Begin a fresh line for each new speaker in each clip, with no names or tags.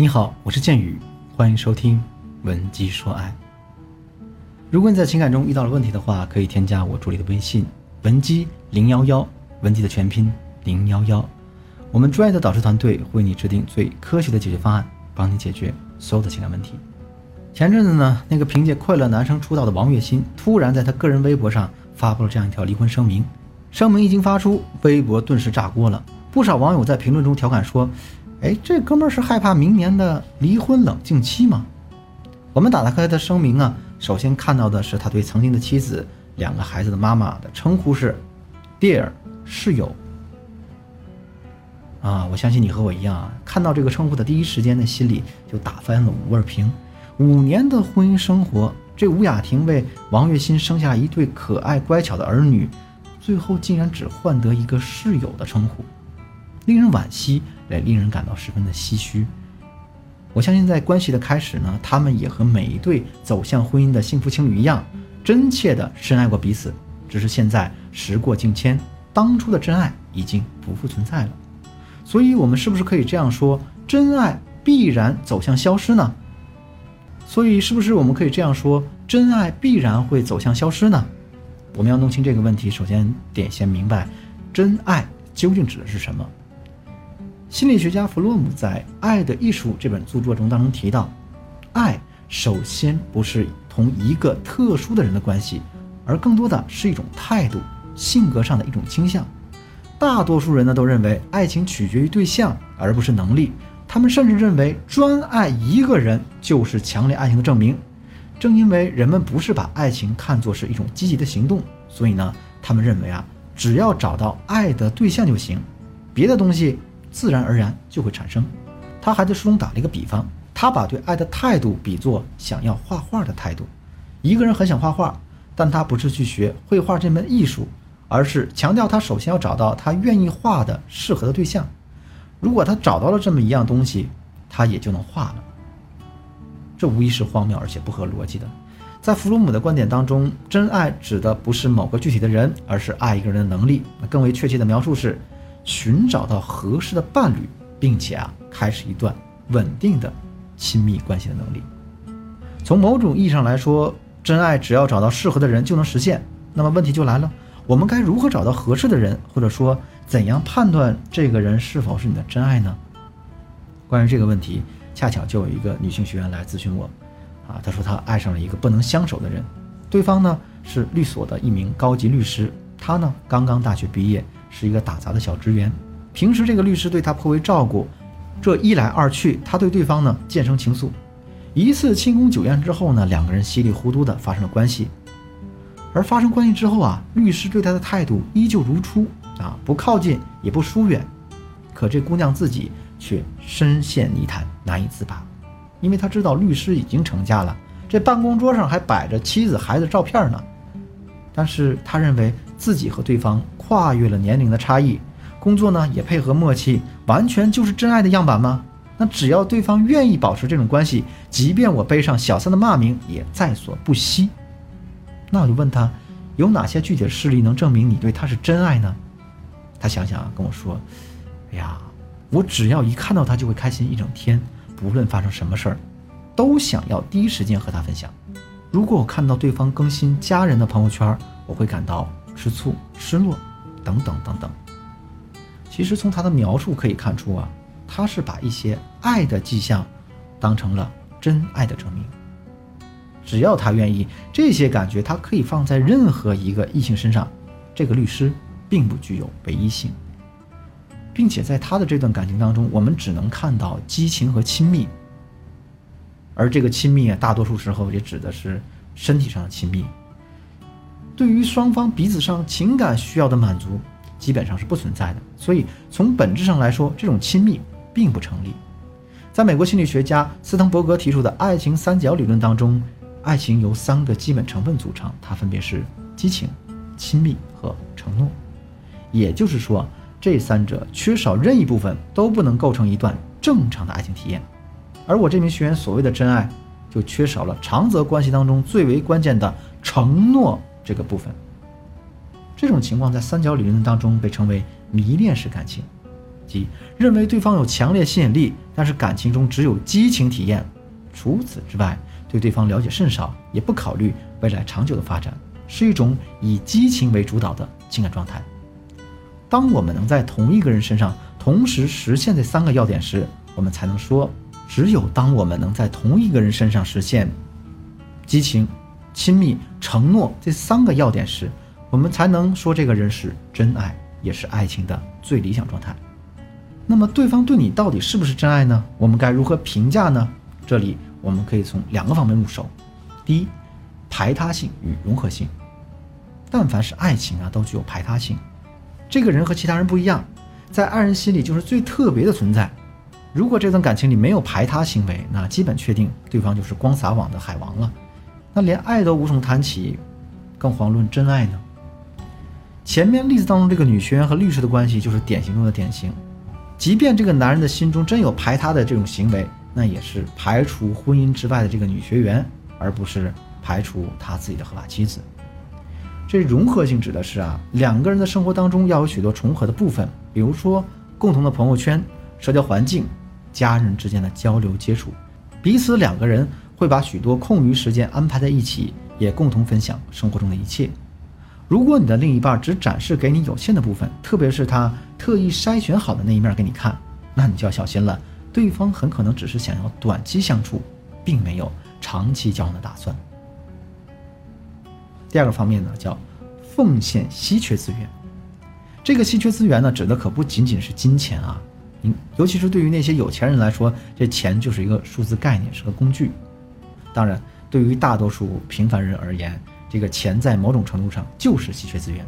你好，我是剑宇，欢迎收听《文姬说爱》。如果你在情感中遇到了问题的话，可以添加我助理的微信“文姬零幺幺”，文姬的全拼零幺幺。我们专业的导师团队会为你制定最科学的解决方案，帮你解决所有的情感问题。前阵子呢，那个凭借《快乐男生》出道的王栎鑫，突然在他个人微博上发布了这样一条离婚声明。声明一经发出，微博顿时炸锅了，不少网友在评论中调侃说。哎，这哥们儿是害怕明年的离婚冷静期吗？我们打开他的声明啊，首先看到的是他对曾经的妻子、两个孩子的妈妈的称呼是 “dear 室友”。啊，我相信你和我一样啊，看到这个称呼的第一时间，的心里就打翻了五味瓶。五年的婚姻生活，这吴雅婷为王栎鑫生下一对可爱乖巧的儿女，最后竟然只换得一个室友的称呼，令人惋惜。也令人感到十分的唏嘘。我相信，在关系的开始呢，他们也和每一对走向婚姻的幸福情侣一样，真切的深爱过彼此。只是现在时过境迁，当初的真爱已经不复存在了。所以，我们是不是可以这样说：真爱必然走向消失呢？所以，是不是我们可以这样说：真爱必然会走向消失呢？我们要弄清这个问题，首先得先明白，真爱究竟指的是什么。心理学家弗洛姆在《爱的艺术》这本著作中当中提到，爱首先不是同一个特殊的人的关系，而更多的是一种态度、性格上的一种倾向。大多数人呢都认为爱情取决于对象而不是能力，他们甚至认为专爱一个人就是强烈爱情的证明。正因为人们不是把爱情看作是一种积极的行动，所以呢，他们认为啊，只要找到爱的对象就行，别的东西。自然而然就会产生。他还在书中打了一个比方，他把对爱的态度比作想要画画的态度。一个人很想画画，但他不是去学绘画这门艺术，而是强调他首先要找到他愿意画的适合的对象。如果他找到了这么一样东西，他也就能画了。这无疑是荒谬而且不合逻辑的。在弗洛姆的观点当中，真爱指的不是某个具体的人，而是爱一个人的能力。更为确切的描述是。寻找到合适的伴侣，并且啊，开始一段稳定的亲密关系的能力。从某种意义上来说，真爱只要找到适合的人就能实现。那么问题就来了，我们该如何找到合适的人，或者说怎样判断这个人是否是你的真爱呢？关于这个问题，恰巧就有一个女性学员来咨询我，啊，她说她爱上了一个不能相守的人，对方呢是律所的一名高级律师，她呢刚刚大学毕业。是一个打杂的小职员，平时这个律师对他颇为照顾，这一来二去，他对对方呢渐生情愫。一次庆功酒宴之后呢，两个人稀里糊涂的发生了关系。而发生关系之后啊，律师对他的态度依旧如初啊，不靠近也不疏远。可这姑娘自己却深陷泥潭，难以自拔，因为她知道律师已经成家了，这办公桌上还摆着妻子孩子照片呢。但是她认为自己和对方。跨越了年龄的差异，工作呢也配合默契，完全就是真爱的样板吗？那只要对方愿意保持这种关系，即便我背上小三的骂名也在所不惜。那我就问他，有哪些具体的事例能证明你对他是真爱呢？他想想啊跟我说：“哎呀，我只要一看到他就会开心一整天，不论发生什么事儿，都想要第一时间和他分享。如果我看到对方更新家人的朋友圈，我会感到吃醋、失落。”等等等等，其实从他的描述可以看出啊，他是把一些爱的迹象当成了真爱的证明。只要他愿意，这些感觉他可以放在任何一个异性身上。这个律师并不具有唯一性，并且在他的这段感情当中，我们只能看到激情和亲密。而这个亲密啊，大多数时候也指的是身体上的亲密。对于双方彼此上情感需要的满足，基本上是不存在的。所以从本质上来说，这种亲密并不成立。在美国心理学家斯滕伯格提出的爱情三角理论当中，爱情由三个基本成分组成，它分别是激情、亲密和承诺。也就是说，这三者缺少任意部分都不能构成一段正常的爱情体验。而我这名学员所谓的真爱，就缺少了长则关系当中最为关键的承诺。这个部分，这种情况在三角理论当中被称为迷恋式感情。即认为对方有强烈吸引力，但是感情中只有激情体验，除此之外对对方了解甚少，也不考虑未来长久的发展，是一种以激情为主导的情感状态。当我们能在同一个人身上同时实现这三个要点时，我们才能说，只有当我们能在同一个人身上实现激情、亲密、承诺这三个要点时，我们才能说这个人是真爱，也是爱情的最理想状态。那么，对方对你到底是不是真爱呢？我们该如何评价呢？这里我们可以从两个方面入手。第一，排他性与融合性。但凡是爱情啊，都具有排他性。这个人和其他人不一样，在爱人心里就是最特别的存在。如果这段感情里没有排他行为，那基本确定对方就是光撒网的海王了。那连爱都无从谈起，更遑论真爱呢？前面例子当中这个女学员和律师的关系就是典型中的典型。即便这个男人的心中真有排他的这种行为，那也是排除婚姻之外的这个女学员，而不是排除他自己的合法妻子。这融合性指的是啊，两个人的生活当中要有许多重合的部分，比如说共同的朋友圈、社交环境、家人之间的交流接触，彼此两个人会把许多空余时间安排在一起，也共同分享生活中的一切。如果你的另一半只展示给你有限的部分，特别是他特意筛选好的那一面给你看，那你就要小心了，对方很可能只是想要短期相处，并没有长期交往的打算。第二个方面呢，叫奉献稀缺资源。这个稀缺资源呢，指的可不仅仅是金钱啊，尤其是对于那些有钱人来说，这钱就是一个数字概念，是个工具。当然，对于大多数平凡人而言，这个钱在某种程度上就是稀缺资源。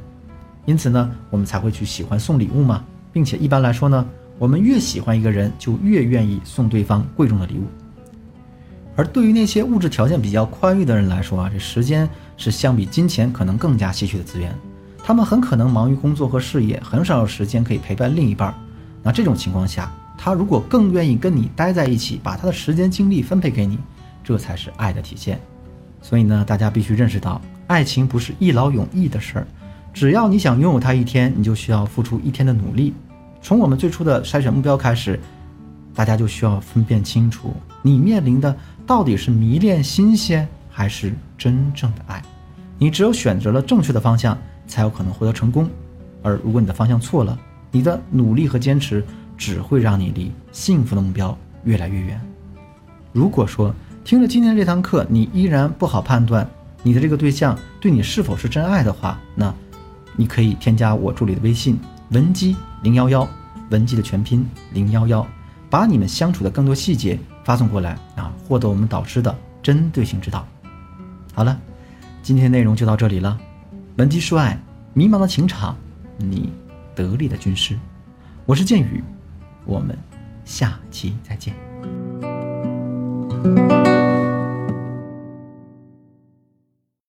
因此呢，我们才会去喜欢送礼物嘛，并且一般来说呢，我们越喜欢一个人，就越愿意送对方贵重的礼物。而对于那些物质条件比较宽裕的人来说啊，这时间是相比金钱可能更加稀缺的资源。他们很可能忙于工作和事业，很少有时间可以陪伴另一半。那这种情况下，他如果更愿意跟你待在一起，把他的时间精力分配给你，这才是爱的体现。所以呢，大家必须认识到，爱情不是一劳永逸的事儿。只要你想拥有它一天，你就需要付出一天的努力。从我们最初的筛选目标开始，大家就需要分辨清楚，你面临的。到底是迷恋新鲜，还是真正的爱？你只有选择了正确的方向，才有可能获得成功。而如果你的方向错了，你的努力和坚持只会让你离幸福的目标越来越远。如果说听了今天这堂课，你依然不好判断你的这个对象对你是否是真爱的话，那你可以添加我助理的微信文姬零幺幺，文姬的全拼零幺幺，把你们相处的更多细节。发送过来啊，获得我们导师的针对性指导。好了，今天内容就到这里了。文姬说爱，迷茫的情场，你得力的军师。我是剑宇，我们下期再见。